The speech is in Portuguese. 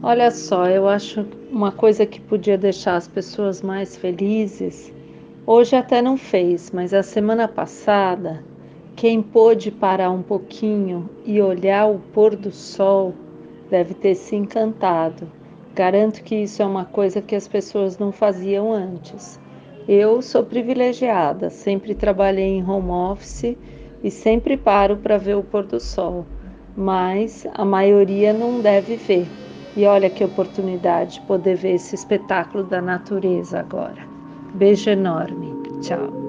Olha só, eu acho uma coisa que podia deixar as pessoas mais felizes. Hoje até não fez, mas a semana passada, quem pôde parar um pouquinho e olhar o pôr do sol deve ter se encantado. Garanto que isso é uma coisa que as pessoas não faziam antes. Eu sou privilegiada, sempre trabalhei em home office e sempre paro para ver o pôr do sol, mas a maioria não deve ver. E olha que oportunidade poder ver esse espetáculo da natureza agora. Beijo enorme. Tchau.